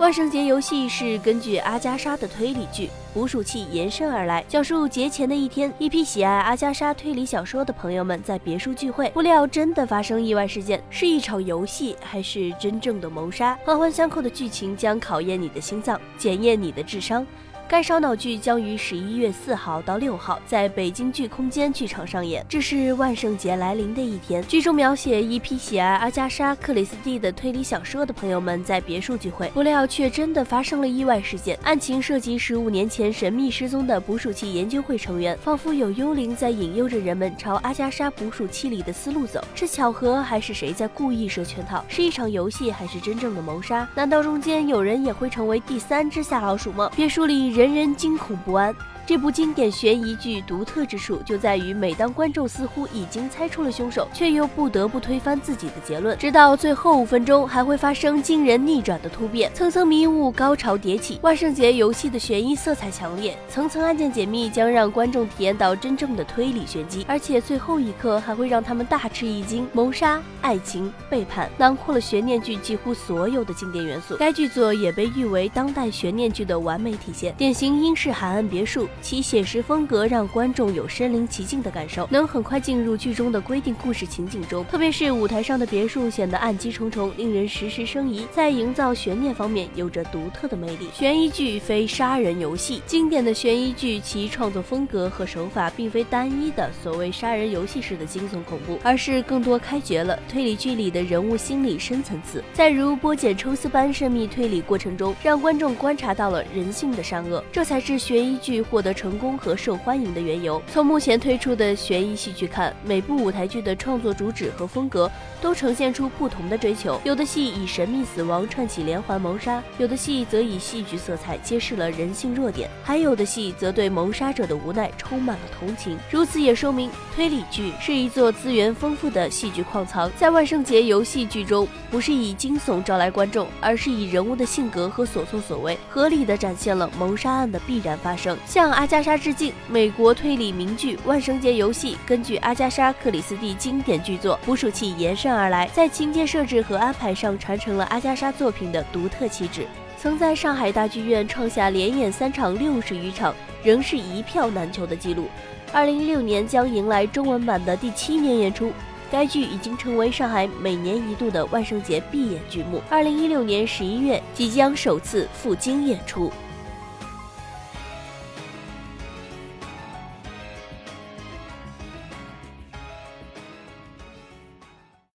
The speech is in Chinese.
万圣节游戏是根据阿加莎的推理剧《捕鼠器》延伸而来，讲述节前的一天，一批喜爱阿加莎推理小说的朋友们在别墅聚会，不料真的发生意外事件，是一场游戏还是真正的谋杀？环环相扣的剧情将考验你的心脏，检验你的智商。该烧脑剧将于十一月四号到六号在北京剧空间剧场上演。这是万圣节来临的一天，剧中描写一批喜爱阿加莎·克里斯蒂的推理小说的朋友们在别墅聚会，不料却真的发生了意外事件。案情涉及十五年前神秘失踪的捕鼠器研究会成员，仿佛有幽灵在引诱着人们朝阿加莎捕鼠器里的思路走。是巧合，还是谁在故意设圈套？是一场游戏，还是真正的谋杀？难道中间有人也会成为第三只夏老鼠吗？别墅里。人人人惊恐不安。这部经典悬疑剧独特之处就在于，每当观众似乎已经猜出了凶手，却又不得不推翻自己的结论，直到最后五分钟还会发生惊人逆转的突变，层层迷雾高潮迭起。万圣节游戏的悬疑色彩强烈，层层案件解密将让观众体验到真正的推理玄机，而且最后一刻还会让他们大吃一惊。谋杀、爱情、背叛，囊括了悬念剧几乎所有的经典元素。该剧作也被誉为当代悬念剧的完美体现，典型英式海岸别墅。其写实风格让观众有身临其境的感受，能很快进入剧中的规定故事情景中。特别是舞台上的别墅显得暗机重重，令人时时生疑，在营造悬念方面有着独特的魅力。悬疑剧非杀人游戏，经典的悬疑剧其创作风格和手法并非单一的所谓杀人游戏式的惊悚恐怖，而是更多开掘了推理剧里的人物心理深层次，在如剥茧抽丝般深密推理过程中，让观众观察到了人性的善恶，这才是悬疑剧或获得。成功和受欢迎的缘由。从目前推出的悬疑戏剧看，每部舞台剧的创作主旨和风格都呈现出不同的追求。有的戏以神秘死亡串起连环谋杀，有的戏则以戏剧色彩揭示了人性弱点，还有的戏则对谋杀者的无奈充满了同情。如此也说明推理剧是一座资源丰富的戏剧矿藏。在万圣节游戏剧中，不是以惊悚招来观众，而是以人物的性格和所作所为，合理的展现了谋杀案的必然发生。像。阿加莎致敬美国推理名剧《万圣节游戏》，根据阿加莎·克里斯蒂经典巨作《捕鼠器》延伸而来，在情节设置和安排上传承了阿加莎作品的独特气质。曾在上海大剧院创下连演三场六十余场，仍是一票难求的记录。二零一六年将迎来中文版的第七年演出，该剧已经成为上海每年一度的万圣节必演剧目。二零一六年十一月即将首次赴京演出。